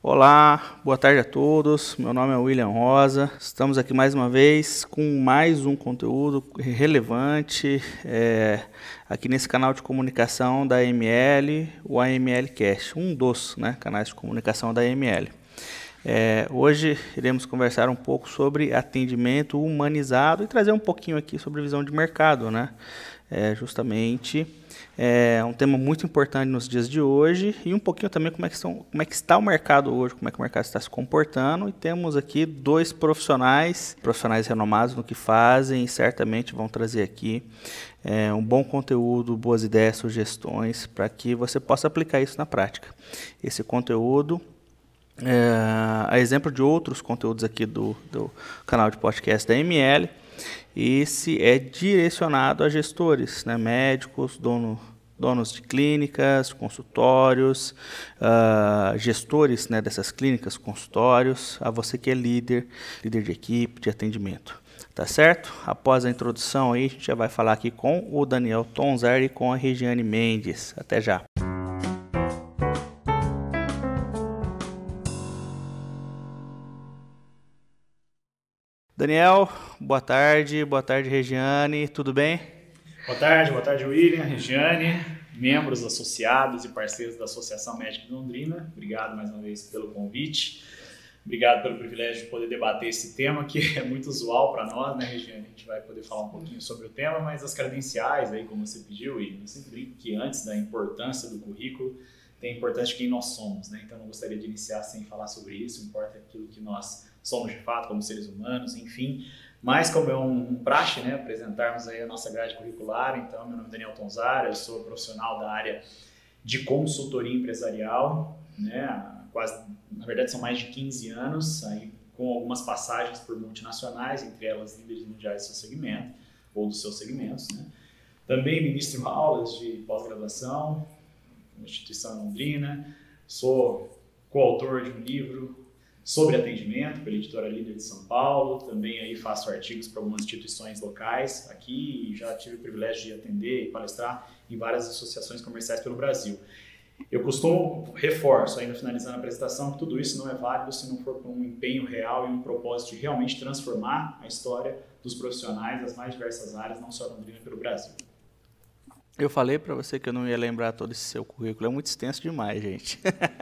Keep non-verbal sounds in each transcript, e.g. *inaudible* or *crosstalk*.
Olá, boa tarde a todos. Meu nome é William Rosa. Estamos aqui mais uma vez com mais um conteúdo relevante é, aqui nesse canal de comunicação da AML, o AML Cast, um dos né, canais de comunicação da AML. É, hoje iremos conversar um pouco sobre atendimento humanizado e trazer um pouquinho aqui sobre visão de mercado, né? É, justamente é um tema muito importante nos dias de hoje e um pouquinho também como é, que como é que está o mercado hoje, como é que o mercado está se comportando. E temos aqui dois profissionais, profissionais renomados no que fazem e certamente vão trazer aqui é, um bom conteúdo, boas ideias, sugestões para que você possa aplicar isso na prática. Esse conteúdo é, a exemplo de outros conteúdos aqui do, do canal de podcast da ML, esse é direcionado a gestores, né, médicos, dono, donos de clínicas, consultórios, uh, gestores né, dessas clínicas, consultórios, a você que é líder, líder de equipe, de atendimento. Tá certo? Após a introdução aí, a gente já vai falar aqui com o Daniel Tonzar e com a Regiane Mendes. Até já. Daniel, boa tarde, boa tarde, Regiane, tudo bem? Boa tarde, boa tarde, William, Regiane, membros associados e parceiros da Associação Médica de Londrina. Obrigado mais uma vez pelo convite. Obrigado pelo privilégio de poder debater esse tema que é muito usual para nós, né, Regiane? A gente vai poder falar um pouquinho sobre o tema, mas as credenciais, aí, como você pediu, e eu sempre brinco que antes da importância do currículo, tem a importância de quem nós somos, né? Então, não gostaria de iniciar sem falar sobre isso, importa aquilo que nós somos de fato como seres humanos, enfim. Mas como é um, um praxe, né, apresentarmos aí a nossa grade curricular, então meu nome é Daniel Tonzara, eu sou profissional da área de consultoria empresarial, né, quase, na verdade são mais de 15 anos, aí com algumas passagens por multinacionais, entre elas líderes mundiais do seu segmento, ou dos seus segmentos, né. Também ministro aulas de pós-graduação, instituição londrina, sou coautor de um livro sobre atendimento pela editora Líder de São Paulo. Também aí faço artigos para algumas instituições locais aqui e já tive o privilégio de atender e palestrar em várias associações comerciais pelo Brasil. Eu costumo, reforço ainda finalizando a apresentação, que tudo isso não é válido se não for com um empenho real e um propósito de realmente transformar a história dos profissionais das mais diversas áreas, não só Londrina, pelo Brasil. Eu falei para você que eu não ia lembrar todo esse seu currículo, é muito extenso demais, gente.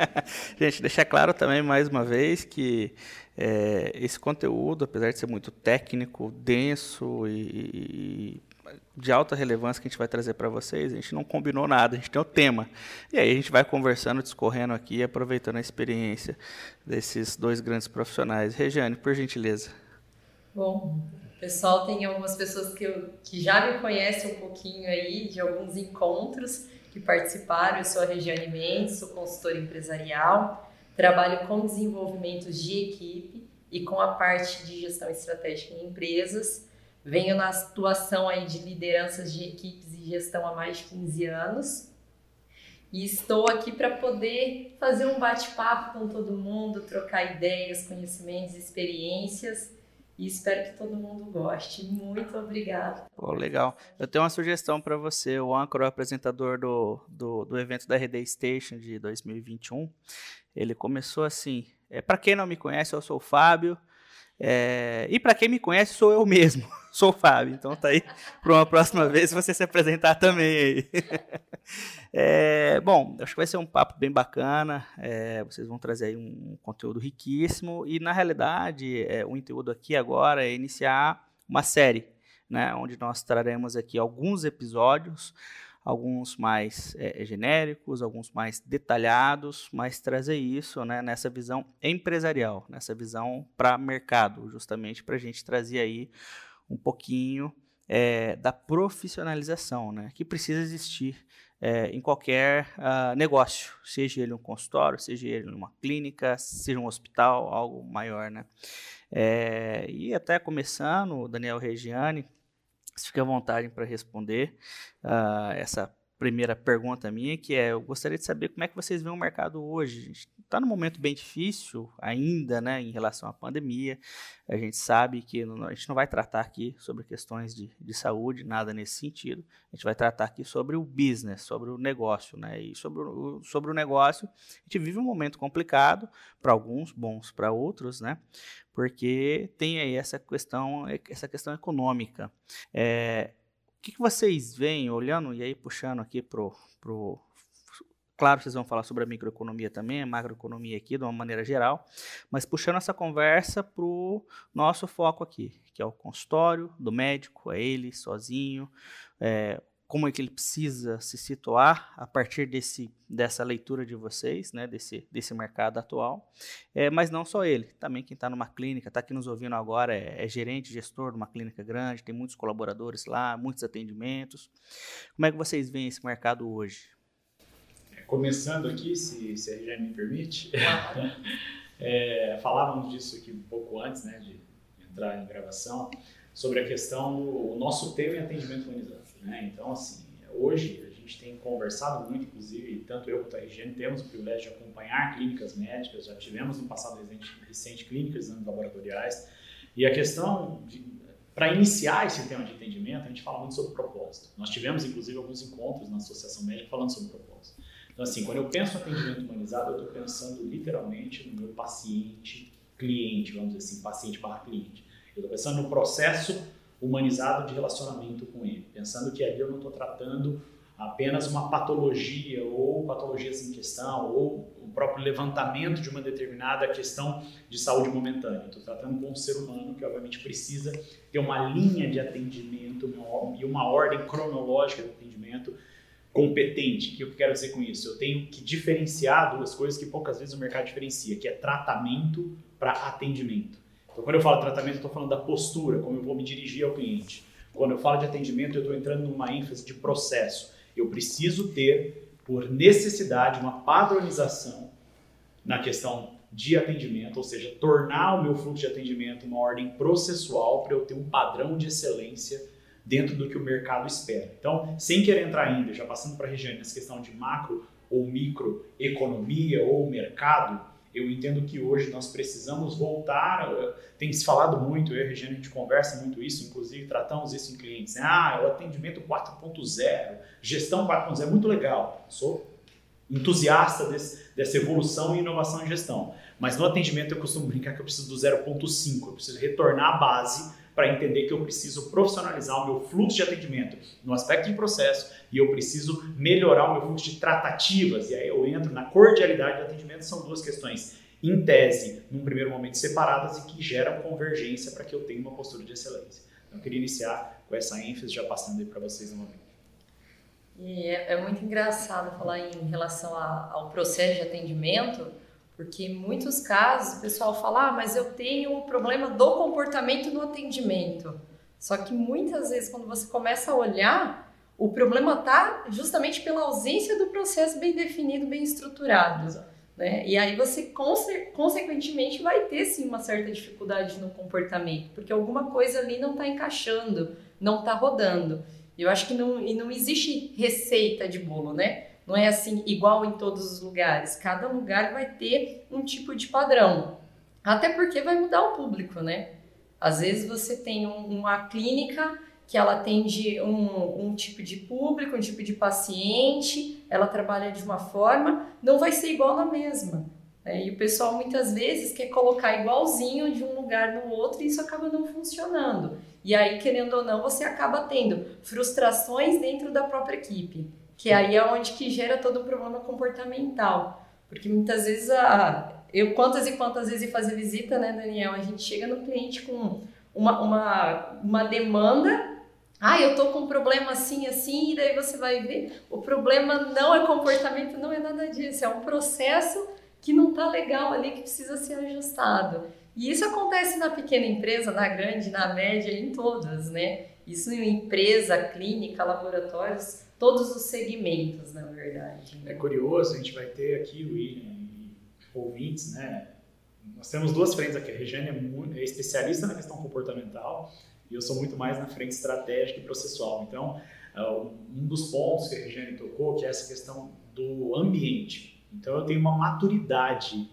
*laughs* gente, deixar claro também mais uma vez que é, esse conteúdo, apesar de ser muito técnico, denso e, e, de alta relevância que a gente vai trazer para vocês, a gente não combinou nada, a gente tem o tema. E aí a gente vai conversando, discorrendo aqui, aproveitando a experiência desses dois grandes profissionais. Regiane, por gentileza. Bom, pessoal tem algumas pessoas que, eu, que já me conhecem um pouquinho aí de alguns encontros que participaram. Eu sou a Regiane Mendes, sou consultora empresarial, trabalho com desenvolvimentos de equipe e com a parte de gestão estratégica em empresas. Venho na atuação aí de lideranças de equipes e gestão há mais de 15 anos. E estou aqui para poder fazer um bate-papo com todo mundo, trocar ideias, conhecimentos, experiências e espero que todo mundo goste. Muito obrigada. Pô, legal. Eu tenho uma sugestão para você. O Anchor, o apresentador do, do, do evento da RD Station de 2021, ele começou assim. É, para quem não me conhece, eu sou o Fábio. É, e para quem me conhece, sou eu mesmo, *laughs* sou o Fábio. Então tá aí para uma próxima vez você se apresentar também. *laughs* É, bom, acho que vai ser um papo bem bacana. É, vocês vão trazer aí um conteúdo riquíssimo e na realidade é, o conteúdo aqui agora é iniciar uma série, né, onde nós traremos aqui alguns episódios alguns mais é, genéricos, alguns mais detalhados, mas trazer isso né, nessa visão empresarial, nessa visão para mercado, justamente para a gente trazer aí um pouquinho é, da profissionalização, né, que precisa existir é, em qualquer uh, negócio, seja ele um consultório, seja ele uma clínica, seja um hospital, algo maior, né? E até começando, Daniel Regiane, fique à vontade para responder uh, essa primeira pergunta minha, que é, eu gostaria de saber como é que vocês veem o mercado hoje. Está num momento bem difícil ainda, né, em relação à pandemia. A gente sabe que a gente não vai tratar aqui sobre questões de, de saúde, nada nesse sentido. A gente vai tratar aqui sobre o business, sobre o negócio, né, e sobre o, sobre o negócio, a gente vive um momento complicado, para alguns, bons para outros, né, porque tem aí essa questão, essa questão econômica. É, que, que vocês veem, olhando e aí puxando aqui pro, pro. Claro, vocês vão falar sobre a microeconomia também, a macroeconomia aqui de uma maneira geral, mas puxando essa conversa para o nosso foco aqui, que é o consultório do médico, é ele sozinho, é, como é que ele precisa se situar a partir desse, dessa leitura de vocês, né, desse, desse mercado atual. É, mas não só ele, também quem está numa clínica, está aqui nos ouvindo agora, é, é, gerente, gestor de uma clínica grande, tem muitos colaboradores lá, muitos atendimentos. Como é que vocês veem esse mercado hoje? É, começando aqui, se, se a Regiane me permite, *laughs* é, falávamos disso aqui um pouco antes né, de entrar em gravação, sobre a questão do nosso tema em atendimento humanizado. Né? Então, assim, hoje a gente tem conversado muito, inclusive, tanto eu quanto a Regiane temos o privilégio de acompanhar clínicas médicas, já tivemos no passado recente, recente clínicas exames laboratoriais, e a questão para iniciar esse tema de atendimento, a gente fala muito sobre propósito. Nós tivemos, inclusive, alguns encontros na Associação Médica falando sobre propósito. Então, assim, quando eu penso em atendimento humanizado, eu estou pensando literalmente no meu paciente, cliente, vamos dizer assim, paciente para cliente. Eu estou pensando no processo humanizado de relacionamento com ele, pensando que ali eu não estou tratando apenas uma patologia ou patologias em questão ou o próprio levantamento de uma determinada questão de saúde momentânea. Estou tratando com um ser humano que obviamente precisa ter uma linha de atendimento e uma ordem cronológica de atendimento competente. O que eu quero dizer com isso? Eu tenho que diferenciar duas coisas que poucas vezes o mercado diferencia, que é tratamento para atendimento. Então, quando eu falo tratamento, eu estou falando da postura, como eu vou me dirigir ao cliente. Quando eu falo de atendimento, eu estou entrando numa ênfase de processo. Eu preciso ter, por necessidade, uma padronização na questão de atendimento, ou seja, tornar o meu fluxo de atendimento uma ordem processual para eu ter um padrão de excelência dentro do que o mercado espera. Então, sem querer entrar ainda, já passando para a região nessa questão de macro ou microeconomia ou mercado, eu entendo que hoje nós precisamos voltar, tem se falado muito, eu e a Regina, a gente conversa muito isso, inclusive tratamos isso em clientes. Né? Ah, é o atendimento 4.0, gestão 4.0, é muito legal. Sou entusiasta desse, dessa evolução e inovação em gestão. Mas no atendimento eu costumo brincar que eu preciso do 0.5, eu preciso retornar à base para entender que eu preciso profissionalizar o meu fluxo de atendimento no aspecto de processo e eu preciso melhorar o meu fluxo de tratativas. E aí eu entro na cordialidade do atendimento, são duas questões em tese, num primeiro momento separadas e que geram convergência para que eu tenha uma postura de excelência. Então, eu queria iniciar com essa ênfase, já passando aí para vocês novamente. E é, é, muito engraçado falar em relação a, ao processo de atendimento, porque em muitos casos o pessoal fala, ah, mas eu tenho um problema do comportamento no atendimento. Só que muitas vezes, quando você começa a olhar, o problema está justamente pela ausência do processo bem definido, bem estruturado. Né? E aí você, conse consequentemente, vai ter sim uma certa dificuldade no comportamento, porque alguma coisa ali não está encaixando, não está rodando. Eu acho que não, e não existe receita de bolo, né? Não é assim igual em todos os lugares. Cada lugar vai ter um tipo de padrão. Até porque vai mudar o público, né? Às vezes você tem um, uma clínica que ela atende um, um tipo de público, um tipo de paciente, ela trabalha de uma forma, não vai ser igual na mesma. Né? E o pessoal muitas vezes quer colocar igualzinho de um lugar no outro e isso acaba não funcionando. E aí, querendo ou não, você acaba tendo frustrações dentro da própria equipe que aí é onde que gera todo o problema comportamental. Porque muitas vezes, a, eu quantas e quantas vezes fazer visita, né, Daniel? A gente chega no cliente com uma, uma, uma demanda ah, eu tô com um problema assim, assim, e daí você vai ver, o problema não é comportamento, não é nada disso, é um processo que não tá legal ali, que precisa ser ajustado. E isso acontece na pequena empresa, na grande, na média, em todas, né? Isso em empresa, clínica, laboratórios, todos os segmentos, na verdade. É curioso, a gente vai ter aqui, William e ouvintes, né? Nós temos duas frentes aqui. A Regiane é, é especialista na questão comportamental e eu sou muito mais na frente estratégica e processual. Então, é, um dos pontos que a Regiane tocou, que é essa questão do ambiente. Então, eu tenho uma maturidade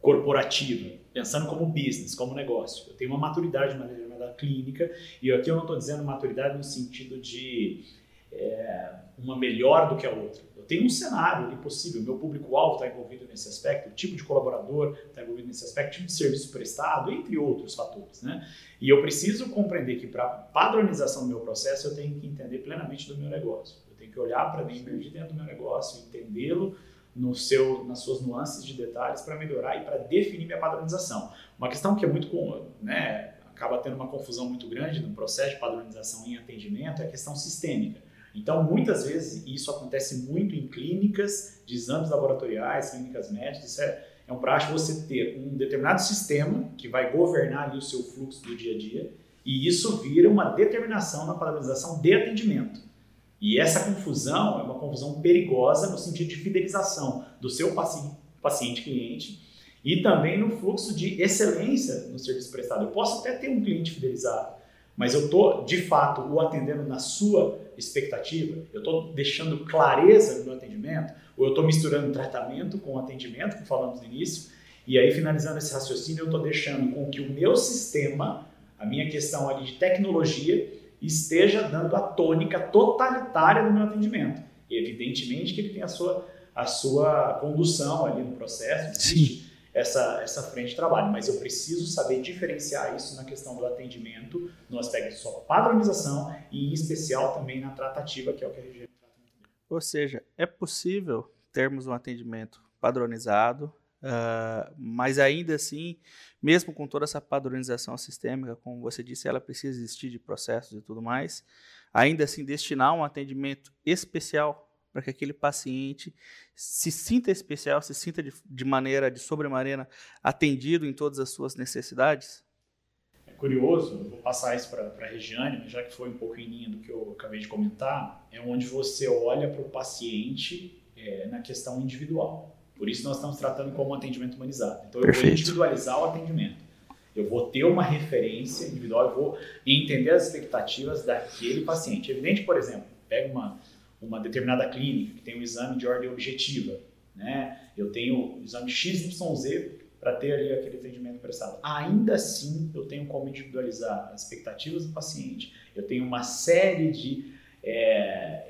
corporativa, pensando como business, como negócio. Eu tenho uma maturidade de maneira clínica, e aqui eu não estou dizendo maturidade no sentido de é, uma melhor do que a outra. Eu tenho um cenário ali possível, meu público-alvo está envolvido nesse aspecto, o tipo de colaborador está envolvido nesse aspecto, o tipo de serviço prestado, entre outros fatores. Né? E eu preciso compreender que para padronização do meu processo eu tenho que entender plenamente do meu negócio. Eu tenho que olhar para dentro de dentro do meu negócio, entendê-lo no seu, nas suas nuances de detalhes para melhorar e para definir minha padronização. Uma questão que é muito comum, né, acaba tendo uma confusão muito grande no processo de padronização em atendimento é a questão sistêmica. Então, muitas vezes, isso acontece muito em clínicas de exames laboratoriais, clínicas médicas, isso é, é um praxe você ter um determinado sistema que vai governar o seu fluxo do dia a dia, e isso vira uma determinação na padronização de atendimento. E essa confusão é uma confusão perigosa no sentido de fidelização do seu paciente-cliente e também no fluxo de excelência no serviço prestado. Eu posso até ter um cliente fidelizado, mas eu estou, de fato, o atendendo na sua expectativa, eu estou deixando clareza no meu atendimento, ou eu estou misturando tratamento com atendimento, como falamos no início, e aí finalizando esse raciocínio, eu estou deixando com que o meu sistema, a minha questão ali de tecnologia, esteja dando a tônica totalitária do meu atendimento. E evidentemente que ele tem a sua, a sua condução ali no processo, existe essa, essa frente de trabalho, mas eu preciso saber diferenciar isso na questão do atendimento, no aspecto de sua padronização e em especial também na tratativa, que é o que a região trata. Ou seja, é possível termos um atendimento padronizado, Uh, mas ainda assim, mesmo com toda essa padronização sistêmica, como você disse, ela precisa existir de processos e tudo mais, ainda assim destinar um atendimento especial para que aquele paciente se sinta especial, se sinta de, de maneira, de sobremaneira, atendido em todas as suas necessidades? É curioso, vou passar isso para a Regiane, já que foi um pouco em linha do que eu acabei de comentar, é onde você olha para o paciente é, na questão individual. Por isso nós estamos tratando como um atendimento humanizado. Então eu Perfeito. vou individualizar o atendimento. Eu vou ter uma referência individual, eu vou entender as expectativas daquele paciente. Evidente, por exemplo, pega uma, uma determinada clínica que tem um exame de ordem objetiva, né? Eu tenho o exame XYZ para ter ali aquele atendimento prestado. Ainda assim, eu tenho como individualizar as expectativas do paciente. Eu tenho uma série de é,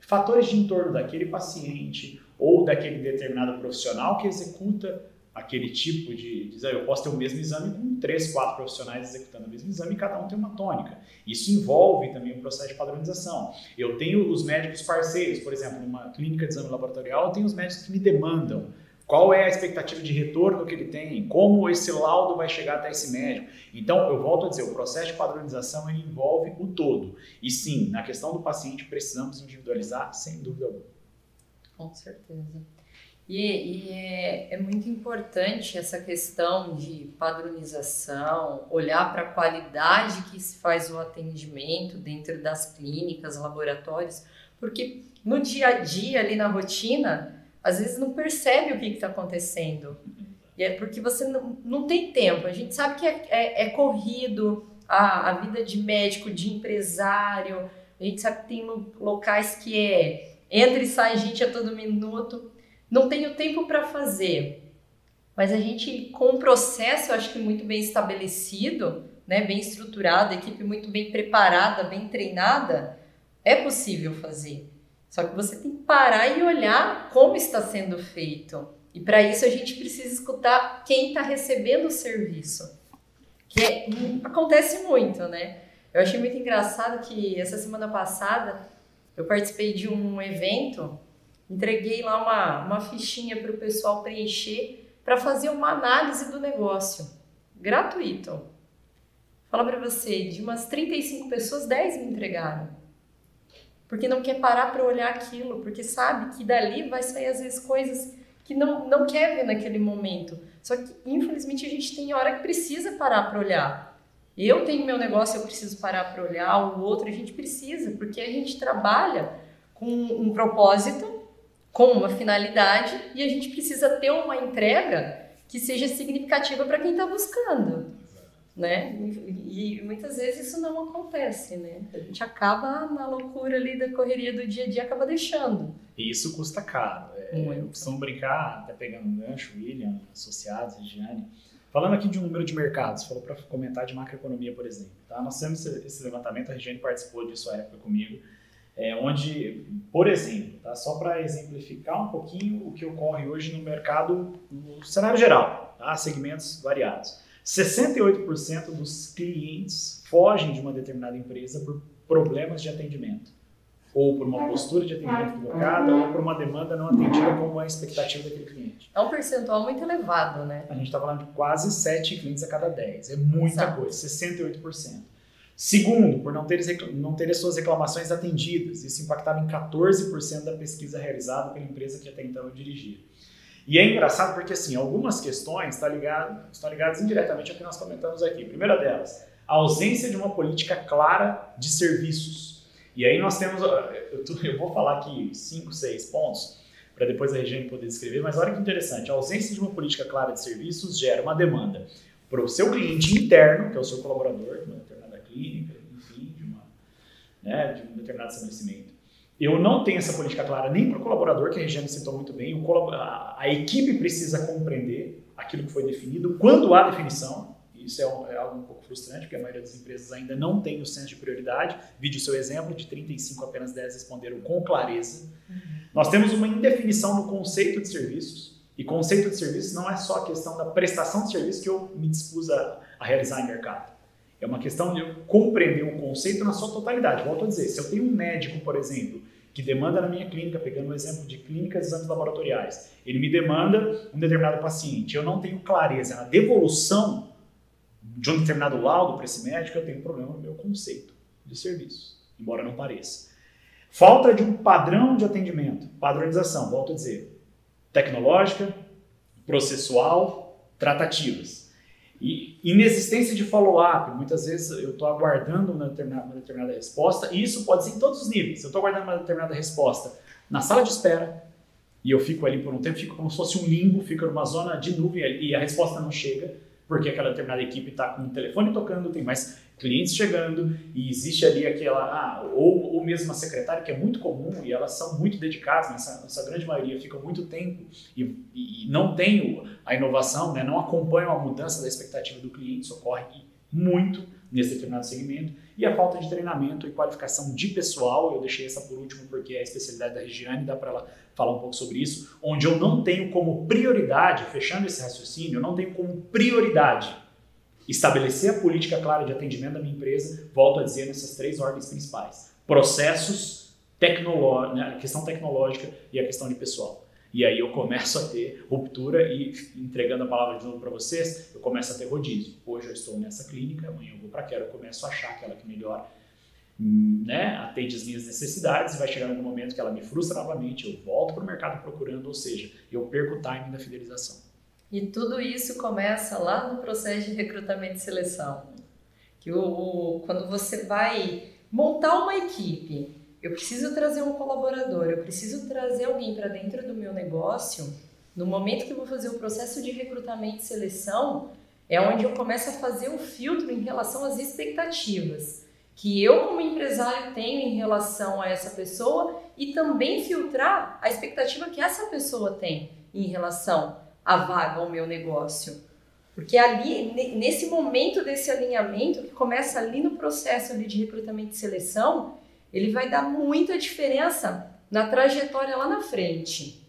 fatores de entorno daquele paciente, ou daquele determinado profissional que executa aquele tipo de, de eu posso ter o mesmo exame com três, quatro profissionais executando o mesmo exame e cada um tem uma tônica. Isso envolve também o processo de padronização. Eu tenho os médicos parceiros, por exemplo, numa clínica de exame laboratorial, eu tenho os médicos que me demandam qual é a expectativa de retorno que ele tem, como esse laudo vai chegar até esse médico. Então, eu volto a dizer, o processo de padronização envolve o todo. E sim, na questão do paciente, precisamos individualizar sem dúvida alguma. Com certeza. E, e é, é, muito importante essa questão de padronização, olhar para a qualidade que se faz o atendimento dentro das clínicas, laboratórios, porque no dia a dia, ali na rotina, às vezes não percebe o que está acontecendo. E é porque você não, não tem tempo. A gente sabe que é, é, é corrido a, a vida de médico, de empresário, a gente sabe que tem locais que é entra e sai gente a todo minuto. Não tenho tempo para fazer. Mas a gente, com um processo, eu acho que muito bem estabelecido, né, bem estruturado, equipe muito bem preparada, bem treinada, é possível fazer. Só que você tem que parar e olhar como está sendo feito. E para isso a gente precisa escutar quem está recebendo o serviço. Que é, acontece muito, né? Eu achei muito engraçado que essa semana passada eu participei de um evento, entreguei lá uma, uma fichinha para o pessoal preencher para fazer uma análise do negócio, gratuito. Fala para você, de umas 35 pessoas, 10 me entregaram. Porque não quer parar para olhar aquilo, porque sabe que dali vai sair às vezes coisas que não, não quer ver naquele momento. Só que, infelizmente, a gente tem hora que precisa parar para olhar. Eu tenho meu negócio, eu preciso parar para olhar, o outro a gente precisa, porque a gente trabalha com um propósito, com uma finalidade e a gente precisa ter uma entrega que seja significativa para quem está buscando. né? E, e, muitas vezes isso não acontece, né? A gente acaba na loucura ali da correria do dia a dia, acaba deixando. E isso custa caro. É, eu costumo brincar, até pegando um gancho, William, associados, Regiane. Falando aqui de um número de mercados, falou para comentar de macroeconomia, por exemplo. Tá? Nós temos esse levantamento, a Regiane participou disso à época comigo, é, onde, por exemplo, tá? só para exemplificar um pouquinho o que ocorre hoje no mercado, no cenário geral, tá? segmentos variados. 68% dos clientes fogem de uma determinada empresa por problemas de atendimento, ou por uma postura de atendimento equivocada, ou por uma demanda não atendida como a expectativa daquele cliente. É um percentual muito elevado, né? A gente está falando de quase 7 clientes a cada 10. É muita Exato. coisa, 68%. Segundo, por não ter, não ter as suas reclamações atendidas. Isso impactava em 14% da pesquisa realizada pela empresa que até então eu dirigia. E é engraçado porque, assim, algumas questões estão ligadas, estão ligadas indiretamente ao que nós comentamos aqui. primeira delas, a ausência de uma política clara de serviços. E aí nós temos, eu, eu vou falar aqui cinco, seis pontos, para depois a Regiane poder descrever, mas olha que interessante, a ausência de uma política clara de serviços gera uma demanda para o seu cliente interno, que é o seu colaborador, determinada clínica, enfim, de, uma, né, de um determinado estabelecimento eu não tenho essa política clara nem para o colaborador, que a Regiane citou muito bem, a, a, equipe precisa compreender aquilo que foi definido, quando há definição, isso é, um, é, algo um pouco frustrante, porque a maioria das empresas ainda não tem o senso de prioridade. Vide o seu exemplo, de 35, apenas 10 responderam com clareza. Uhum. Nós temos uma indefinição no conceito de serviços, e conceito de serviços não é só a questão da prestação de serviço que eu me dispus a, a realizar em mercado. É uma questão de eu compreender o conceito na sua totalidade. Volto a dizer, se eu tenho um médico, por exemplo, que demanda na minha clínica, pegando o exemplo de clínicas e exames laboratoriais, ele me demanda um determinado paciente, eu não tenho clareza na devolução de um determinado laudo para esse médico, eu tenho um problema no meu conceito de serviço, embora não pareça. Falta de um padrão de atendimento, padronização, volto a dizer, tecnológica, processual, tratativas. E inexistência de follow-up, muitas vezes eu estou aguardando uma determinada, uma determinada, resposta, e isso pode ser em todos os níveis. Eu estou aguardando uma determinada resposta na sala de espera, e eu fico ali por um tempo, fico como se fosse um limbo, fico numa zona de nuvem e a resposta não chega, porque aquela determinada equipe está com o telefone tocando, tem mais clientes chegando e existe ali aquela, ah, ou, ou mesmo uma secretária que é muito comum e elas são muito dedicadas, nessa, nessa grande maioria ficam muito tempo e, e, não tem a inovação, né, não acompanham a mudança da expectativa do cliente, isso ocorre muito nesse determinado segmento, e a falta de treinamento e qualificação de pessoal, eu deixei essa por último porque é a especialidade da Regiane, dá para ela falar um pouco sobre isso, onde eu não tenho como prioridade, fechando esse raciocínio, eu não tenho como prioridade estabelecer a política clara de atendimento da minha empresa, volto a dizer nessas três ordens principais: processos, tecnológica, né, a questão tecnológica e a questão de pessoal. E aí eu começo a ter ruptura e entregando a palavra de novo para vocês, eu começo a ter rodízio. Hoje eu estou nessa clínica, amanhã eu vou para aquela, eu começo a achar aquela que melhor né, atende as minhas necessidades e vai chegar um momento que ela me frustra novamente, eu volto para o mercado procurando, ou seja, eu perco o timing da fidelização. E tudo isso começa lá no processo de recrutamento e seleção. Que o, o, quando você vai montar uma equipe, eu preciso trazer um colaborador, eu preciso trazer alguém para dentro do meu negócio. No momento que eu vou fazer o processo de recrutamento e seleção, é onde eu começo a fazer o um filtro em relação às expectativas que eu como empresário tenho em relação a essa pessoa e também filtrar a expectativa que essa pessoa tem em relação a vaga ao meu negócio. Porque ali, nesse momento desse alinhamento, que começa ali no processo ali de recrutamento e seleção, ele vai dar muita diferença na trajetória lá na frente.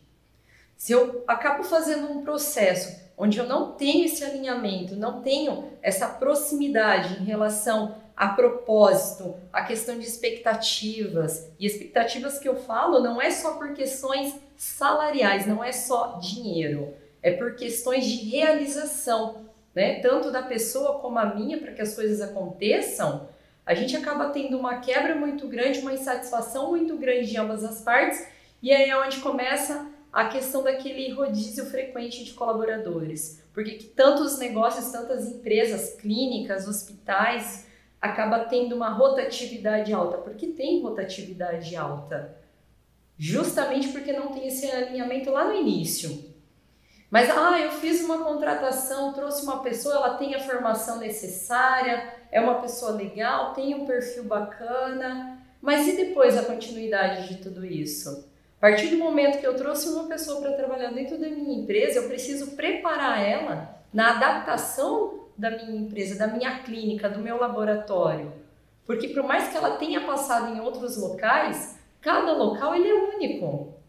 Se eu acabo fazendo um processo onde eu não tenho esse alinhamento, não tenho essa proximidade em relação a propósito, a questão de expectativas, e expectativas que eu falo não é só por questões salariais, não é só dinheiro é por questões de realização, né? Tanto da pessoa como a minha, para que as coisas aconteçam, a gente acaba tendo uma quebra muito grande, uma insatisfação muito grande de ambas as partes, e aí é onde começa a questão daquele rodízio frequente de colaboradores. Porque que tantos negócios, tantas empresas, clínicas, hospitais, acaba tendo uma rotatividade alta. Porque tem rotatividade alta? Justamente porque não tem esse alinhamento lá no início. Mas, ah, eu fiz uma contratação, trouxe uma pessoa, ela tem a formação necessária, é uma pessoa legal, tem um perfil bacana, mas e depois a continuidade de tudo isso? A partir do momento que eu trouxe uma pessoa para trabalhar dentro da minha empresa, eu preciso preparar ela na adaptação da minha empresa, da minha clínica, do meu laboratório. Porque por mais que ela tenha passado em outros locais, cada local ele é único.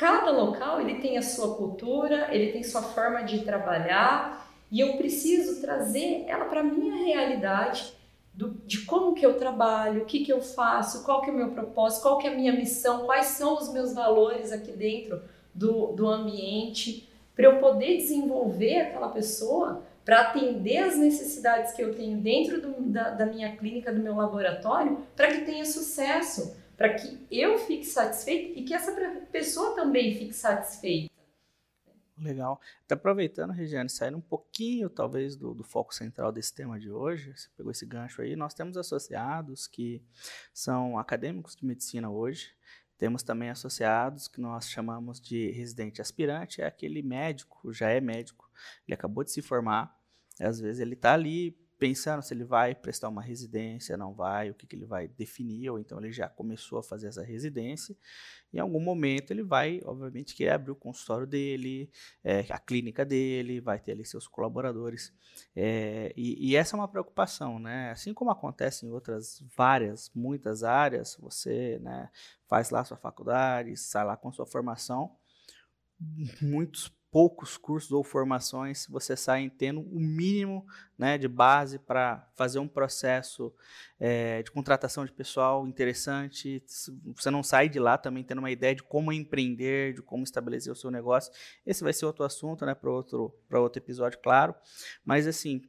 Cada local ele tem a sua cultura, ele tem sua forma de trabalhar e eu preciso trazer ela para a minha realidade do, de como que eu trabalho, o que que eu faço, qual que é o meu propósito, qual que é a minha missão, quais são os meus valores aqui dentro do, do ambiente, para eu poder desenvolver aquela pessoa para atender as necessidades que eu tenho dentro do, da, da minha clínica, do meu laboratório, para que tenha sucesso para que eu fique satisfeito e que essa pessoa também fique satisfeita. Legal. Até aproveitando, Regiane, saindo um pouquinho, talvez, do, do, foco central desse tema de hoje, você pegou esse gancho aí, nós temos associados que são acadêmicos de medicina hoje, temos também associados que nós chamamos de residente aspirante, é aquele médico, já é médico, ele acabou de se formar, às vezes ele está ali pensando se ele vai prestar uma residência, não vai, o que, que ele vai definir, ou então ele já começou a fazer essa residência. Em algum momento ele vai, obviamente, querer abrir o consultório dele, é, a clínica dele, vai ter ali seus colaboradores. É, e, e, essa é uma preocupação, né? Assim como acontece em outras várias, muitas áreas, você né, faz lá sua faculdade, sai lá com sua formação, muitos poucos cursos ou formações, você sai tendo o mínimo né, de base para fazer um processo é, de contratação de pessoal interessante. Você não sai de lá também tendo uma ideia de como empreender, de como estabelecer o seu negócio. Esse vai ser outro assunto né, para outro, outro episódio, claro. Mas, assim,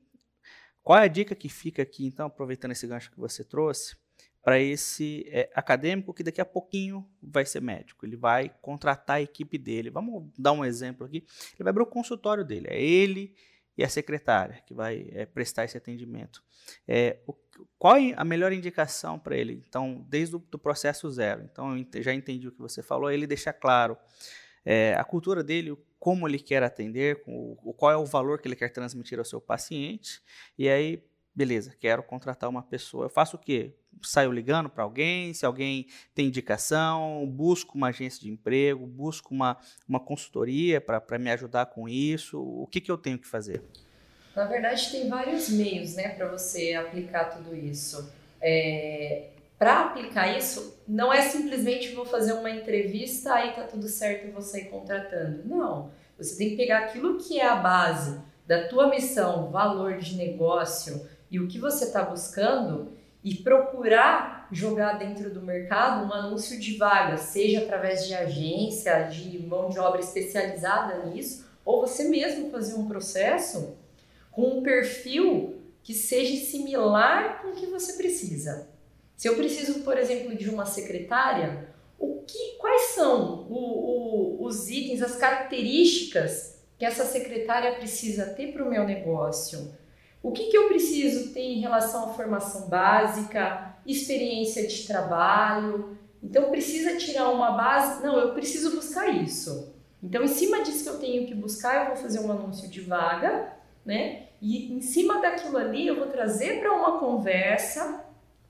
qual é a dica que fica aqui, então, aproveitando esse gancho que você trouxe? Para esse é, acadêmico que daqui a pouquinho vai ser médico. Ele vai contratar a equipe dele. Vamos dar um exemplo aqui. Ele vai abrir o consultório dele. É ele e a secretária que vai é, prestar esse atendimento. É, o, qual é a melhor indicação para ele? Então, desde o do processo zero. Então, eu já entendi o que você falou. Ele deixa claro é, a cultura dele, como ele quer atender, o, qual é o valor que ele quer transmitir ao seu paciente. E aí, beleza, quero contratar uma pessoa. Eu faço o quê? saio ligando para alguém, se alguém tem indicação, busco uma agência de emprego, busco uma, uma consultoria para me ajudar com isso. O que, que eu tenho que fazer? Na verdade, tem vários meios né, para você aplicar tudo isso. É, para aplicar isso, não é simplesmente vou fazer uma entrevista, aí tá tudo certo e vou sair contratando. Não. Você tem que pegar aquilo que é a base da tua missão, valor de negócio e o que você está buscando e procurar jogar dentro do mercado um anúncio de vaga, seja através de agência, de mão de obra especializada nisso, ou você mesmo fazer um processo com um perfil que seja similar com o que você precisa. Se eu preciso, por exemplo, de uma secretária, o que, quais são o, o, os itens, as características que essa secretária precisa ter para o meu negócio? O que, que eu preciso ter em relação à formação básica, experiência de trabalho? Então, precisa tirar uma base? Não, eu preciso buscar isso. Então, em cima disso que eu tenho que buscar, eu vou fazer um anúncio de vaga, né? E em cima daquilo ali, eu vou trazer para uma conversa,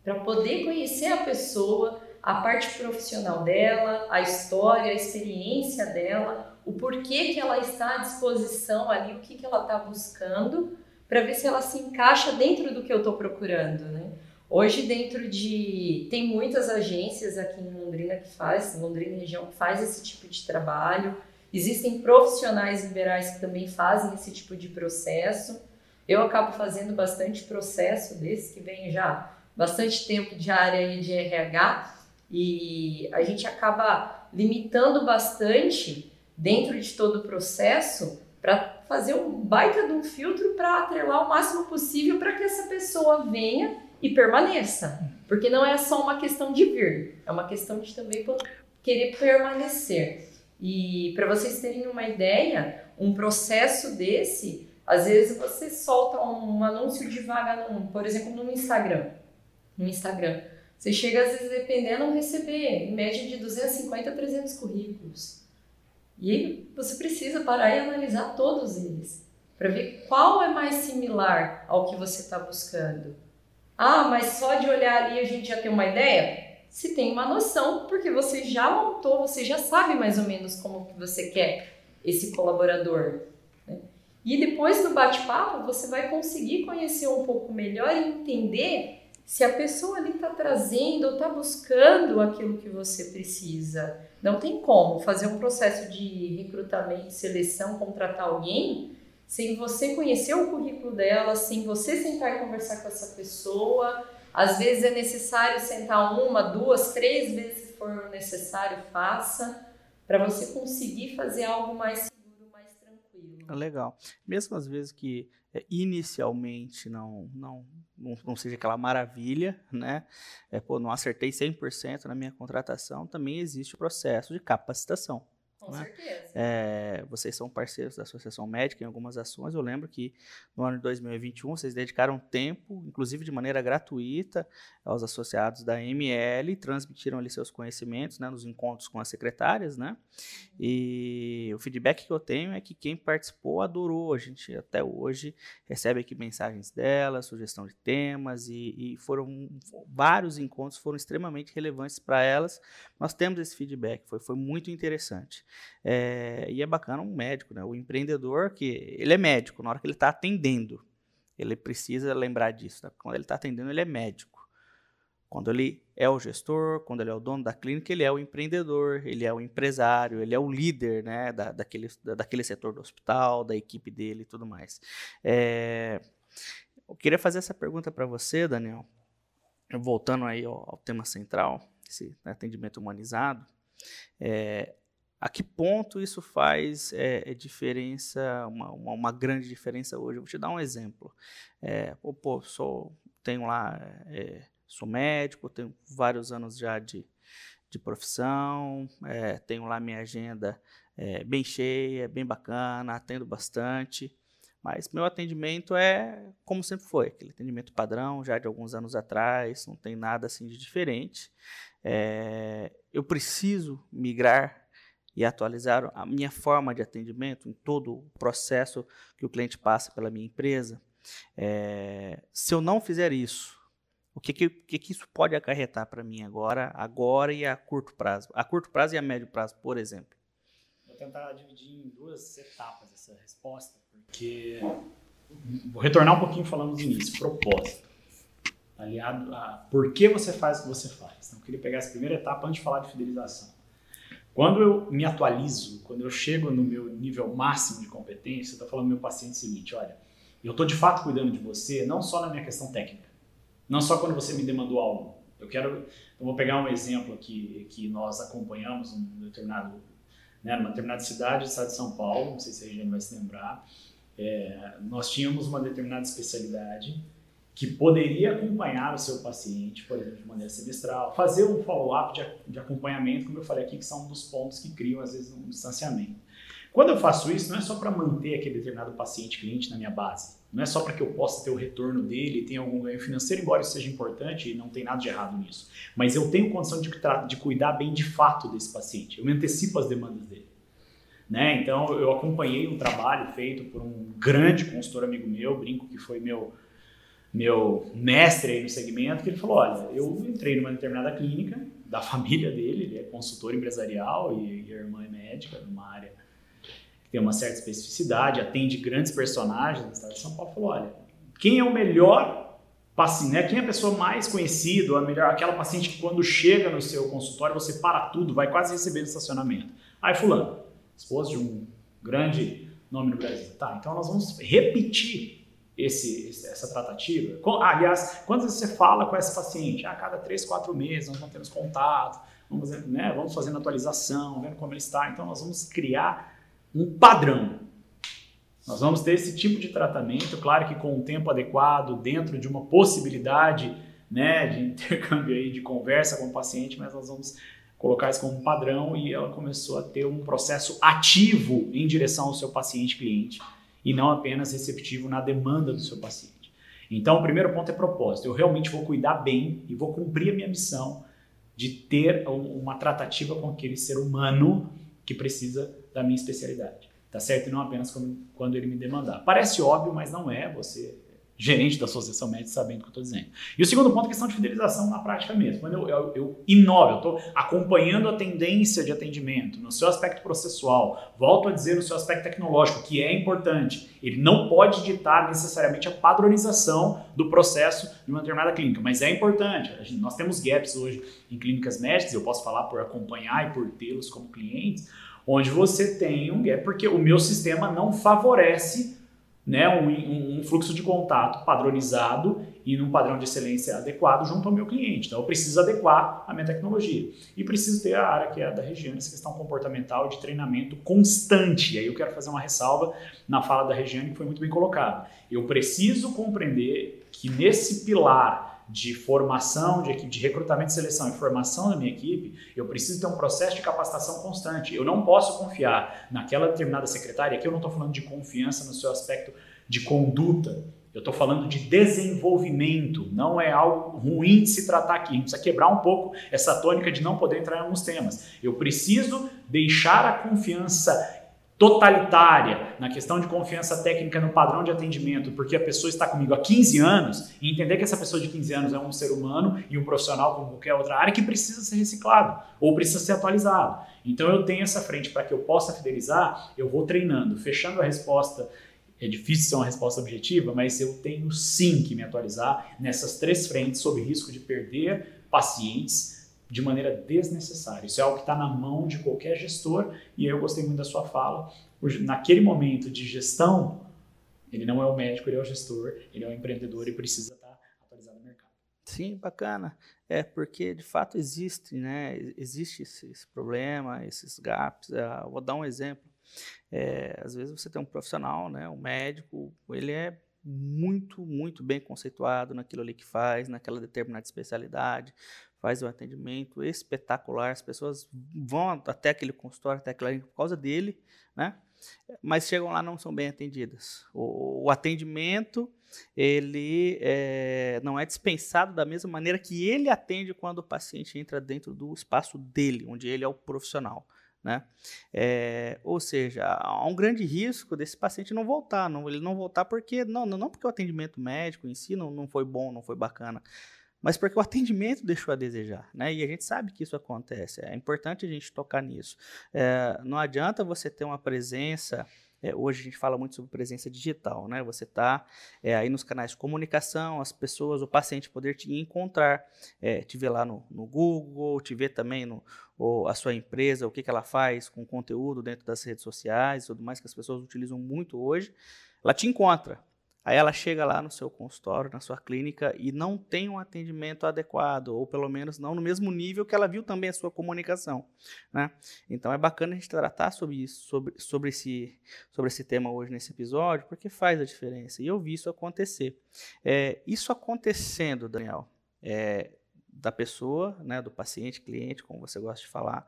para poder conhecer a pessoa, a parte profissional dela, a história, a experiência dela, o porquê que ela está à disposição ali, o que, que ela está buscando para ver se ela se encaixa dentro do que eu estou procurando, né? Hoje dentro de tem muitas agências aqui em Londrina que faz, Londrina região que faz esse tipo de trabalho. Existem profissionais liberais que também fazem esse tipo de processo. Eu acabo fazendo bastante processo desse que vem já bastante tempo de área de RH e a gente acaba limitando bastante dentro de todo o processo para fazer um baita de um filtro para atrelar o máximo possível para que essa pessoa venha e permaneça. Porque não é só uma questão de vir, é uma questão de também querer permanecer. E para vocês terem uma ideia, um processo desse, às vezes você solta um anúncio de vaga, num, por exemplo, no Instagram. No Instagram. Você chega, às vezes, dependendo, a receber em média de 250 a 300 currículos. E você precisa parar e analisar todos eles para ver qual é mais similar ao que você está buscando. Ah, mas só de olhar ali a gente já tem uma ideia? Se tem uma noção, porque você já montou, você já sabe mais ou menos como que você quer esse colaborador. Né? E depois do bate-papo, você vai conseguir conhecer um pouco melhor e entender se a pessoa ali está trazendo ou está buscando aquilo que você precisa. Não tem como fazer um processo de recrutamento, seleção, contratar alguém sem você conhecer o currículo dela, sem você sentar e conversar com essa pessoa. Às vezes é necessário sentar uma, duas, três vezes se for necessário, faça, para você conseguir fazer algo mais seguro, mais tranquilo. Legal. Mesmo às vezes que é, inicialmente não, não, não, não, seja aquela maravilha, *laughs* né? É, pô, não acertei 100% na minha contratação, também existe o processo de capacitação. Com né? certeza. É, vocês são parceiros da Associação Médica em algumas ações. Eu lembro que no ano de 2021 vocês dedicaram tempo, inclusive de maneira gratuita, aos associados da ML, transmitiram ali seus conhecimentos né, nos encontros com as secretárias. Né? E o feedback que eu tenho é que quem participou adorou. A gente até hoje recebe aqui mensagens delas, sugestão de temas, e, e foram vários encontros foram extremamente relevantes para elas. Nós temos esse feedback, foi, foi muito interessante. É, e é bacana um médico, né? O empreendedor que ele é médico na hora que ele está atendendo, ele precisa lembrar disso. Né? Quando ele está atendendo, ele é médico. Quando ele é o gestor, quando ele é o dono da clínica, ele é o empreendedor, ele é o empresário, ele é o líder né, da, daquele, da, daquele setor do hospital, da equipe dele e tudo mais. É, eu queria fazer essa pergunta para você, Daniel, voltando aí ao, ao tema central, esse atendimento humanizado. É, a que ponto isso faz é, é diferença, uma, uma, uma, grande diferença hoje? Eu vou te dar um exemplo. É, pô, sou, tenho lá, é, sou médico, tenho vários anos já de, de profissão, é, tenho lá minha agenda é, bem cheia, bem bacana, atendo bastante. Mas meu atendimento é como sempre foi, aquele atendimento padrão, já de alguns anos atrás, não tem nada assim de diferente. É, eu preciso migrar e atualizar a minha forma de atendimento em todo o processo que o cliente passa pela minha empresa. É, se eu não fizer isso, o que, que, que isso pode acarretar para mim agora, agora e a curto prazo? A curto prazo e a médio prazo, por exemplo. Vou tentar dividir em duas etapas essa resposta, porque vou retornar um pouquinho falando do início, propósito. Aliado a por que você faz o que você faz. Então, eu queria pegar essa primeira etapa antes de falar de fidelização. Quando eu me atualizo, quando eu chego no meu nível máximo de competência, eu estou falando ao meu paciente o seguinte: olha, eu estou de fato cuidando de você, não só na minha questão técnica, não só quando você me demandou algo. Eu quero, eu vou pegar um exemplo aqui que nós acompanhamos um determinado, né, numa determinada cidade, estado de São Paulo, não sei se a gente vai se lembrar. É, nós tínhamos uma determinada especialidade que poderia acompanhar o seu paciente, por exemplo, de maneira semestral, fazer um follow-up de, de, acompanhamento, como eu falei aqui, que são um dos pontos que criam, às vezes, um distanciamento. Quando eu faço isso, não é só para manter aquele determinado paciente cliente na minha base, não é só para que eu possa ter o retorno dele tenha algum ganho financeiro, embora isso seja importante e não tem nada de errado nisso, mas eu tenho condição de, de cuidar bem de fato desse paciente, eu me antecipo as demandas dele. Né? Então, eu acompanhei um trabalho feito por um grande consultor amigo meu, brinco que foi meu meu mestre aí no segmento, que ele falou, olha, eu entrei numa determinada clínica da *laughs* família dele, ele é consultor empresarial e, e a irmã é médica, numa área que tem uma certa especificidade, atende grandes personagens no estado de São Paulo, falou, olha, quem é o melhor paciente, né? quem é a pessoa mais conhecida, a melhor, aquela paciente que quando chega no seu consultório, você para tudo, vai quase receber no estacionamento. Aí fulano, esposa de um grande nome no Brasil. Tá, então nós vamos repetir esse, essa tratativa? Aliás, quantas você fala com esse paciente? A ah, cada três, quatro meses nós mantemos contato, vamos, né, vamos fazendo atualização, vendo como ele está. Então, nós vamos criar um padrão. Nós vamos ter esse tipo de tratamento, claro que com o tempo adequado, dentro de uma possibilidade né, de *laughs* intercâmbio aí, de conversa com o paciente, mas nós vamos colocar isso como padrão e ela começou a ter um processo ativo em direção ao seu paciente cliente e não apenas receptivo na demanda do seu paciente. Então, o primeiro ponto é propósito. Eu realmente vou cuidar bem e vou cumprir a minha missão de ter uma tratativa com aquele ser humano que precisa da minha especialidade. Tá certo? E não apenas quando ele me demandar. Parece óbvio, mas não é. Você gerente da associação médica sabendo o que eu estou dizendo. E o segundo ponto é a questão de fidelização na prática mesmo. Quando eu, eu, eu inovo, eu estou acompanhando a tendência de atendimento no seu aspecto processual, volto a dizer no seu aspecto tecnológico, que é importante. Ele não pode ditar necessariamente a padronização do processo de uma determinada clínica, mas é importante. Gente, nós temos gaps hoje em clínicas médicas, eu posso falar por acompanhar e por tê-los como clientes, onde você tem um gap, porque o meu sistema não favorece né, um, um, fluxo de contato padronizado e num padrão de excelência adequado junto ao meu cliente. Então eu preciso adequar a minha tecnologia. E preciso ter a área que é da região, essa questão comportamental de treinamento constante. E aí eu quero fazer uma ressalva na fala da Regiane que foi muito bem colocada. Eu preciso compreender que nesse pilar de formação de equipe, de recrutamento seleção e formação da minha equipe, eu preciso ter um processo de capacitação constante. Eu não posso confiar naquela determinada secretária, aqui eu não estou falando de confiança no seu aspecto de conduta, eu estou falando de desenvolvimento, não é algo ruim de se tratar aqui. A gente precisa quebrar um pouco essa tônica de não poder entrar em alguns temas. Eu preciso deixar a confiança totalitária na questão de confiança técnica no padrão de atendimento, porque a pessoa está comigo há 15 anos, e entender que essa pessoa de 15 anos é um ser humano e um profissional como qualquer outra área que precisa ser reciclado ou precisa ser atualizado. Então eu tenho essa frente para que eu possa fidelizar, eu vou treinando, fechando a resposta. É difícil ser uma resposta objetiva, mas eu tenho sim que me atualizar nessas três frentes sob risco de perder pacientes de maneira desnecessária. Isso é algo que está na mão de qualquer gestor e eu gostei muito da sua fala. Naquele momento de gestão, ele não é o médico, ele é o gestor, ele é o empreendedor e precisa estar tá atualizado no mercado. Sim, bacana. É porque de fato existe, né? Existe esse, esse problema, esses gaps. Uh, vou dar um exemplo. É, às vezes você tem um profissional, né? Um médico, ele é muito, muito bem conceituado naquilo ali que faz, naquela determinada especialidade, faz um atendimento espetacular, as pessoas vão até aquele consultório, até aquela por causa dele, né? Mas chegam lá não são bem atendidas. O, o atendimento ele é, não é dispensado da mesma maneira que ele atende quando o paciente entra dentro do espaço dele, onde ele é o profissional. Né? É, ou seja, há um grande risco desse paciente não voltar, não, ele não voltar porque não, não porque o atendimento médico em si não, não foi bom, não foi bacana, mas porque o atendimento deixou a desejar, né? E a gente sabe que isso acontece. É importante a gente tocar nisso. É, não adianta você ter uma presença. É, hoje a gente fala muito sobre presença digital, né? Você está é, aí nos canais de comunicação, as pessoas, o paciente poder te encontrar, é, te ver lá no, no Google, te ver também no ou a sua empresa, o que, que ela faz com conteúdo dentro das redes sociais, tudo mais que as pessoas utilizam muito hoje. Ela te encontra, Aí ela chega lá no seu consultório, na sua clínica e não tem um atendimento adequado, ou pelo menos não no mesmo nível que ela viu também a sua comunicação, né? Então é bacana a gente tratar sobre isso, sobre, sobre, esse, sobre esse tema hoje nesse episódio, porque faz a diferença. E eu vi isso acontecer. É, isso acontecendo, Daniel, é, da pessoa, né, do paciente, cliente, como você gosta de falar,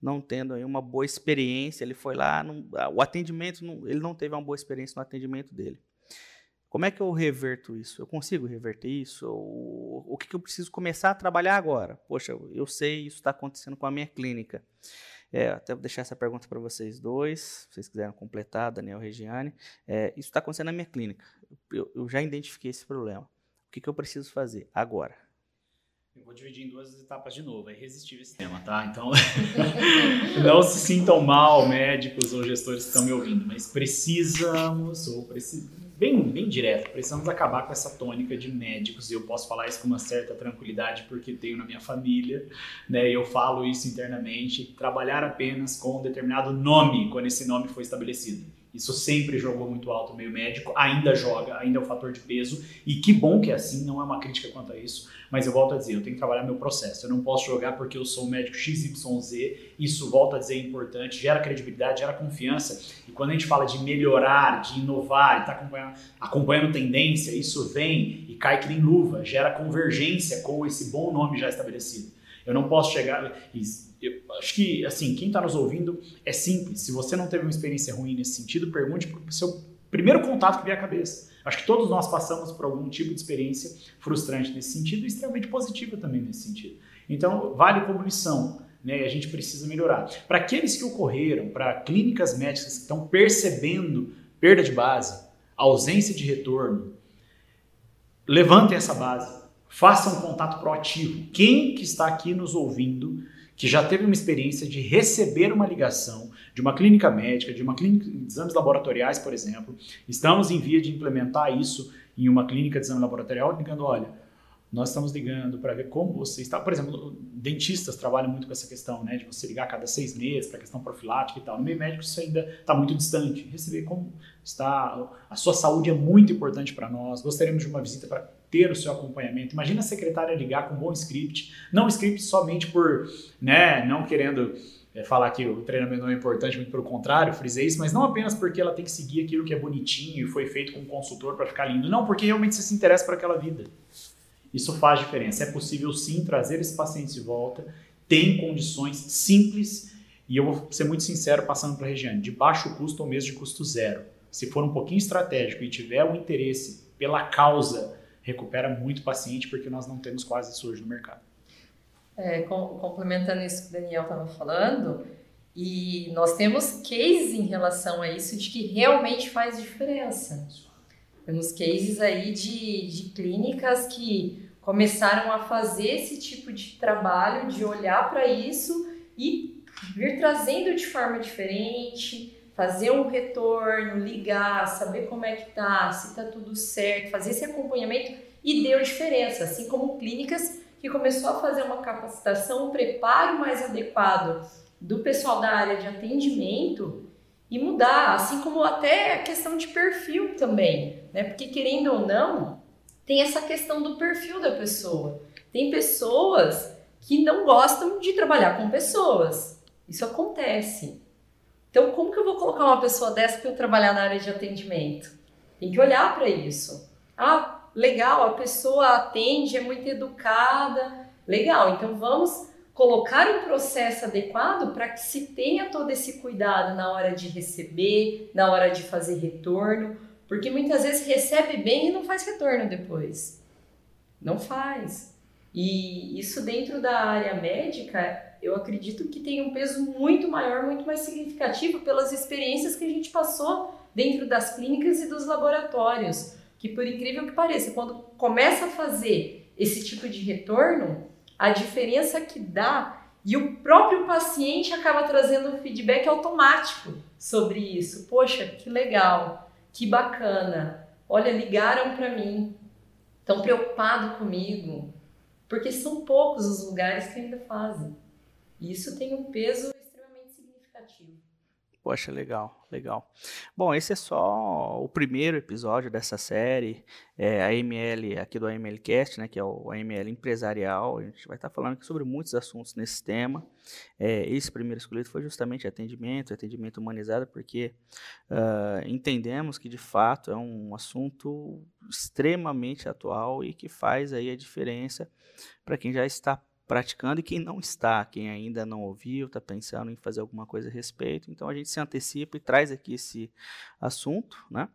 não tendo aí uma boa experiência, ele foi lá, não, o atendimento, não, ele não teve uma boa experiência no atendimento dele. Como é que eu reverto isso? Eu consigo reverter isso? O que, que eu preciso começar a trabalhar agora? Poxa, eu sei isso está acontecendo com a minha clínica. É, até vou deixar essa pergunta para vocês dois, se vocês quiserem completar, Daniel Regiane. É, isso está acontecendo na minha clínica. Eu, eu, já identifiquei esse problema. O que, que eu preciso fazer agora? Eu vou dividir em duas etapas de novo. É irresistível esse tema, tá? Então, *laughs* não se sintam mal, médicos ou gestores que estão me ouvindo, mas precisamos ou precisamos bem, bem direto. Precisamos acabar com essa tônica de médicos. E eu posso falar isso com uma certa tranquilidade porque tenho na minha família, né? Eu falo isso internamente. Trabalhar apenas com um determinado nome quando esse nome foi estabelecido. Isso sempre jogou muito alto o meio médico, ainda joga, ainda é um fator de peso. E que bom que é assim, não é uma crítica quanto a isso. Mas eu volto a dizer, eu tenho que trabalhar meu processo. Eu não posso jogar porque eu sou um médico XYZ. Isso, volto a dizer, é importante, gera credibilidade, gera confiança. E quando a gente fala de melhorar, de inovar, e está acompanhando, acompanhando tendência, isso vem e cai que nem luva, gera convergência com esse bom nome já estabelecido. Eu não posso chegar. Eu acho que, assim, quem está nos ouvindo é simples. Se você não teve uma experiência ruim nesse sentido, pergunte para o seu primeiro contato que vier à cabeça. Acho que todos nós passamos por algum tipo de experiência frustrante nesse sentido e extremamente positiva também nesse sentido. Então, vale como lição. né, a gente precisa melhorar. Para aqueles que ocorreram, para clínicas médicas que estão percebendo perda de base, ausência de retorno, levantem essa base, façam um contato proativo. Quem que está aqui nos ouvindo que já teve uma experiência de receber uma ligação de uma clínica médica, de uma clínica de exames laboratoriais, por exemplo, estamos em via de implementar isso em uma clínica de exame laboratorial, ligando, olha, nós estamos ligando para ver como você está. Por exemplo, dentistas trabalham muito com essa questão, né, de você ligar a cada seis meses para questão profilática e tal. No meio médico isso ainda está muito distante. Receber como está, a sua saúde é muito importante para nós. Gostaríamos de uma visita para ter o seu acompanhamento. Imagina a secretária ligar com um bom script, não script somente por, né, não querendo é, falar que o treinamento não é importante, muito pelo contrário, frisei isso, mas não apenas porque ela tem que seguir aquilo que é bonitinho e foi feito com um consultor para ficar lindo, não, porque realmente você se interessa por aquela vida. Isso faz diferença. É possível sim trazer esse paciente de volta, tem condições simples e eu vou ser muito sincero passando para a Regiane, de baixo custo ou mesmo de custo zero. Se for um pouquinho estratégico e tiver o um interesse pela causa, recupera muito paciente porque nós não temos quase isso no mercado. É, com, complementando isso que o Daniel estava falando, e nós temos cases em relação a isso de que realmente faz diferença. Temos cases aí de, de clínicas que começaram a fazer esse tipo de trabalho, de olhar para isso e vir trazendo de forma diferente, fazer um retorno, ligar, saber como é que tá, se tá tudo certo, fazer esse acompanhamento e deu diferença, assim como clínicas que começou a fazer uma capacitação, um preparo mais adequado do pessoal da área de atendimento e mudar, assim como até a questão de perfil também, né? Porque querendo ou não, tem essa questão do perfil da pessoa. Tem pessoas que não gostam de trabalhar com pessoas. Isso acontece. Então, como que eu vou colocar uma pessoa dessa para eu trabalhar na área de atendimento? Tem que olhar para isso. Ah, legal, a pessoa atende, é muito educada. Legal, então vamos colocar um processo adequado para que se tenha todo esse cuidado na hora de receber, na hora de fazer retorno, porque muitas vezes recebe bem e não faz retorno depois. Não faz. E isso dentro da área médica, eu acredito que tem um peso muito maior, muito mais significativo pelas experiências que a gente passou dentro das clínicas e dos laboratórios. Que por incrível que pareça, quando começa a fazer esse tipo de retorno, a diferença que dá e o próprio paciente acaba trazendo um feedback automático sobre isso. Poxa, que legal, que bacana. Olha, ligaram para mim, estão preocupados comigo, porque são poucos os lugares que ainda fazem. E isso tem um peso. Poxa, legal, legal. Bom, esse é só o primeiro episódio dessa série, é, a ML aqui do AMLcast, né, que é o AML empresarial. A gente vai estar falando aqui sobre muitos assuntos nesse tema. É, esse primeiro escolhido foi justamente atendimento, atendimento humanizado, porque uh, entendemos que de fato é um assunto extremamente atual e que faz aí a diferença para quem já está praticando e quem não está, quem ainda não ouviu, está pensando em fazer alguma coisa a respeito. Então a gente se antecipa e traz aqui esse assunto, né?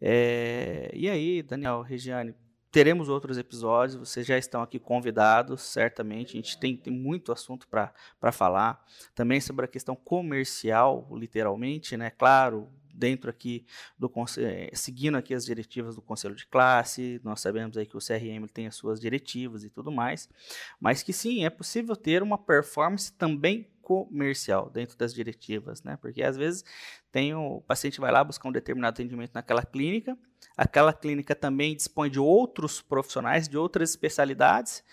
É, e aí, Daniel, Regiane, teremos outros episódios, vocês já estão aqui convidados, certamente. A gente tem, tem muito assunto para falar. Também sobre a questão comercial, literalmente, né? Claro, dentro aqui do eh, seguindo aqui as diretivas do conselho de classe, nós sabemos aí que o CRM tem as suas diretivas e tudo mais, mas que sim, é possível ter uma performance também comercial dentro das diretivas, né? Porque às vezes tem o, o paciente vai lá buscar um determinado atendimento naquela clínica, aquela clínica também dispõe de outros profissionais de outras especialidades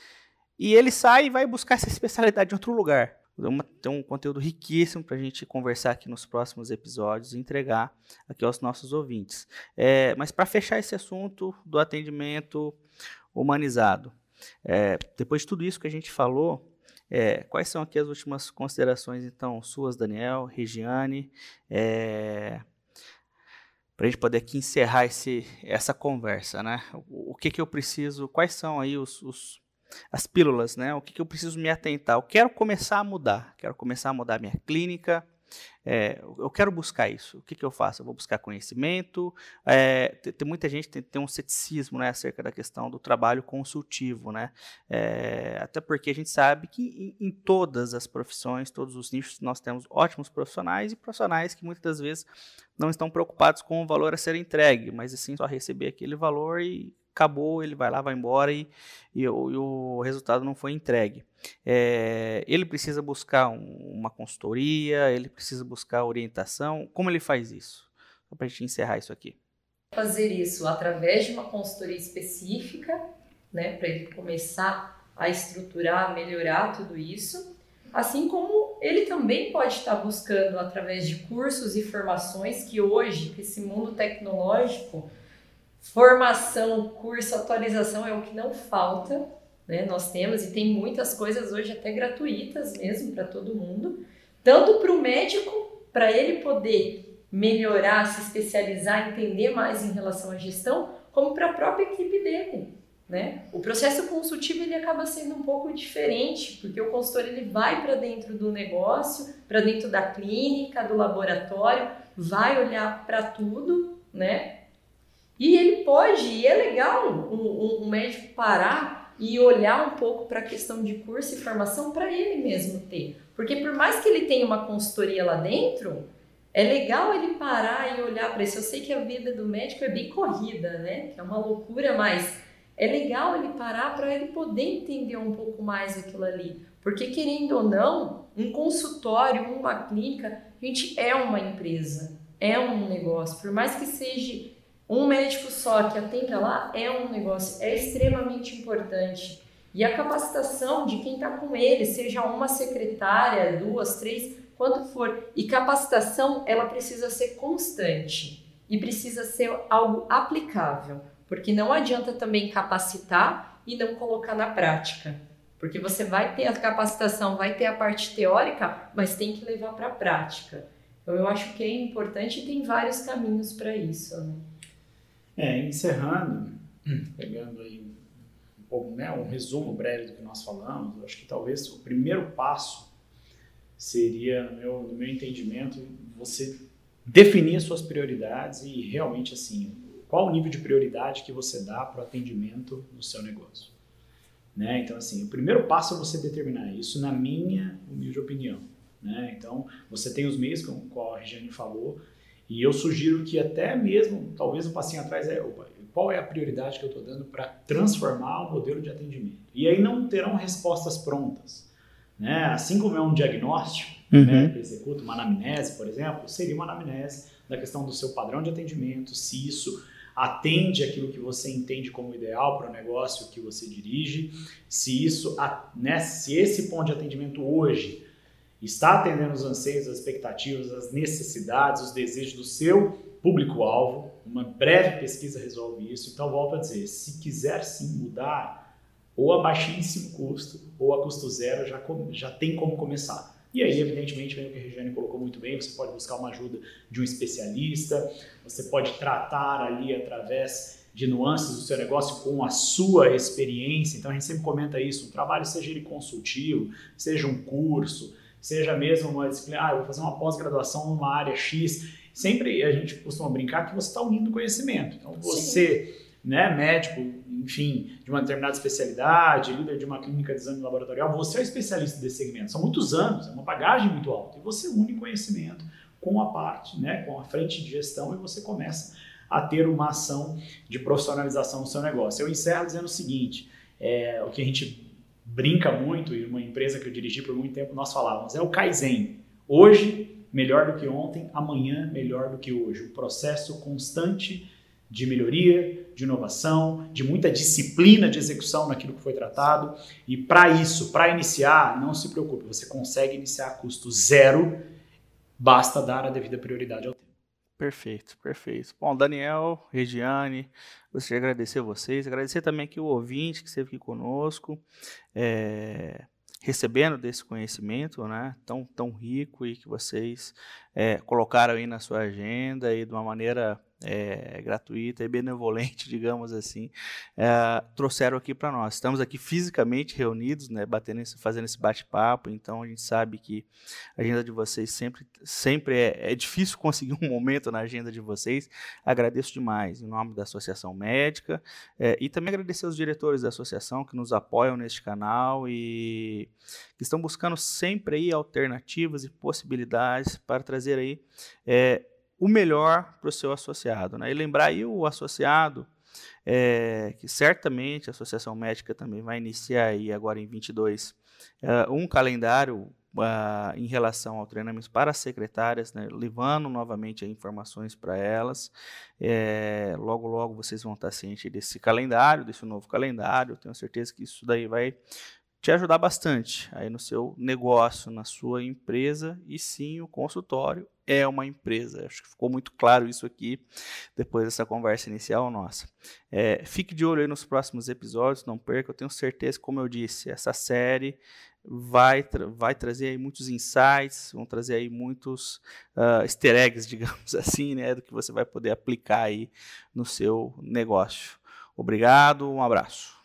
e ele sai e vai buscar essa especialidade em outro lugar tem um conteúdo riquíssimo para a gente conversar aqui nos próximos episódios e entregar aqui aos nossos ouvintes. É, mas para fechar esse assunto do atendimento humanizado, é, depois de tudo isso que a gente falou, é, quais são aqui as últimas considerações, então, suas, Daniel, Regiane, é, para a gente poder aqui encerrar esse, essa conversa, né? O, o que, que eu preciso, quais são aí os, os as pílulas, né? O que, que eu preciso me atentar? Eu quero começar a mudar, quero começar a mudar minha clínica, É, eu quero buscar isso. O que, que eu faço? Eu vou buscar conhecimento. É, tem, tem, muita gente tem, tem um ceticismo né, acerca da questão do trabalho consultivo, né? É, até porque a gente sabe que em, em, todas as profissões, todos os nichos, nós temos ótimos profissionais e profissionais que muitas das vezes não estão preocupados com o valor a ser entregue, mas assim só receber aquele valor e acabou, ele vai lá, vai embora e, e, e o resultado não foi entregue. É, ele precisa buscar um, uma consultoria, ele precisa buscar orientação. Como ele faz isso? Só para a gente encerrar isso aqui. Fazer isso através de uma consultoria específica, né, para ele começar a estruturar, melhorar tudo isso. Assim como ele também pode estar buscando através de cursos e formações que hoje, esse mundo tecnológico, Formação, curso, atualização é o que não falta, né? Nós temos e tem muitas coisas hoje até gratuitas mesmo para todo mundo, tanto para o médico, para ele poder melhorar, se especializar, entender mais em relação à gestão, como para a própria equipe dele. Né? O processo consultivo ele acaba sendo um pouco diferente, porque o consultor ele vai para dentro do negócio, para dentro da clínica, do laboratório, vai olhar para tudo, né? E ele pode, e é legal um, um, médico parar e olhar um pouco para a questão de curso e formação para ele mesmo ter. Porque por mais que ele tenha uma consultoria lá dentro, é legal ele parar e olhar para isso. Eu sei que a vida do médico é bem corrida, né? Que é uma loucura, mas é legal ele parar para ele poder entender um pouco mais aquilo ali. Porque querendo ou não, um consultório, uma clínica, a gente é uma empresa, é um negócio. Por mais que seja um médico só que atenda lá é um negócio, é extremamente importante. E a capacitação de quem está com ele, seja uma secretária, duas, três, quanto for. E capacitação, ela precisa ser constante e precisa ser algo aplicável, porque não adianta também capacitar e não colocar na prática. Porque você vai ter a capacitação, vai ter a parte teórica, mas tem que levar para a prática. Então eu acho que é importante e tem vários caminhos para isso. Né? É, encerrando, pegando aí um pouco, né, um resumo breve do que nós falamos, acho que talvez o primeiro passo seria, no meu, no meu entendimento, você definir as suas prioridades e realmente assim, qual o nível de prioridade que você dá para o atendimento do seu negócio. Né? Então, assim, o primeiro passo é você determinar isso, na minha humilde opinião. Né? Então, você tem os meios, como a Regiane falou, e eu sugiro que até mesmo, talvez um passinho atrás, é opa, qual é a prioridade que eu estou dando para transformar o modelo de atendimento. E aí não terão respostas prontas. Né? Assim como é um diagnóstico, uhum. né, que executa uma anamnese, por exemplo, seria uma anamnese da questão do seu padrão de atendimento, se isso atende aquilo que você entende como ideal para o negócio que você dirige, se isso, né, se esse ponto de atendimento hoje está atendendo os anseios, as expectativas, as necessidades, os desejos do seu público-alvo. Uma breve pesquisa resolve isso. Então, volto a dizer: se quiser sim mudar, ou a baixíssimo custo, ou a custo zero, já, já tem como começar. E aí, evidentemente, vem o que a Regiane colocou muito bem: você pode buscar uma ajuda de um especialista, você pode tratar ali através de nuances do seu negócio com a sua experiência. Então, a gente sempre comenta isso: um trabalho, seja ele consultivo, seja um curso seja mesmo uma disciplina, ah, vou fazer uma pós-graduação numa área X. Sempre a gente costuma brincar que você está unindo conhecimento. Então, você, Sim. né, médico, enfim, de uma determinada especialidade, líder de uma clínica de exame laboratorial, você é especialista desse segmento. São muitos anos, é uma bagagem muito alta. E você une conhecimento com a parte, né, com a frente de gestão e você começa a ter uma ação de profissionalização do seu negócio. Eu encerro dizendo o seguinte, é, o que a gente brinca muito, e uma empresa que eu dirigi por muito tempo, nós falávamos, é o Kaizen. Hoje, melhor do que ontem, amanhã, melhor do que hoje. Um processo constante de melhoria, de inovação, de muita disciplina de execução naquilo que foi tratado. E para isso, para iniciar, não se preocupe, você consegue iniciar a custo zero, basta dar a devida prioridade ao tempo. Perfeito, perfeito. Bom, Daniel, Regiane, gostaria de agradecer a vocês, agradecer também aqui o ouvinte que esteve aqui conosco, é, recebendo desse conhecimento né, tão, tão rico e que vocês é, colocaram aí na sua agenda e de uma maneira é, gratuita e benevolente, *laughs* digamos assim, é, trouxeram aqui para nós. Estamos aqui fisicamente reunidos, né, batendo, fazendo esse bate-papo, então a gente sabe que a agenda de vocês sempre, sempre é, é difícil *laughs* conseguir um momento na agenda de vocês. Agradeço demais em nome da Associação Médica é, e também agradecer aos diretores da associação que nos apoiam neste canal e que estão buscando sempre aí alternativas e possibilidades para trazer aí é, o melhor para o seu associado. Né? E lembrar aí o associado, é, que certamente a Associação Médica também vai iniciar aí agora em 22 é, um calendário Uh, em relação ao treinamento para as secretárias, né, levando novamente informações para elas. É, logo, logo vocês vão estar cientes desse calendário, desse novo calendário. tenho certeza que isso daí vai te ajudar bastante aí no seu negócio, na sua empresa. E sim, o consultório é uma empresa. Acho que ficou muito claro isso aqui depois dessa conversa inicial nossa. É, fique de olho aí nos próximos episódios, não perca. Eu tenho certeza, como eu disse, essa série vai, tra vai trazer aí muitos insights, vão trazer aí muitos uh, easter eggs, *laughs* digamos assim, né, do que você vai poder aplicar aí no seu negócio. Obrigado, um abraço.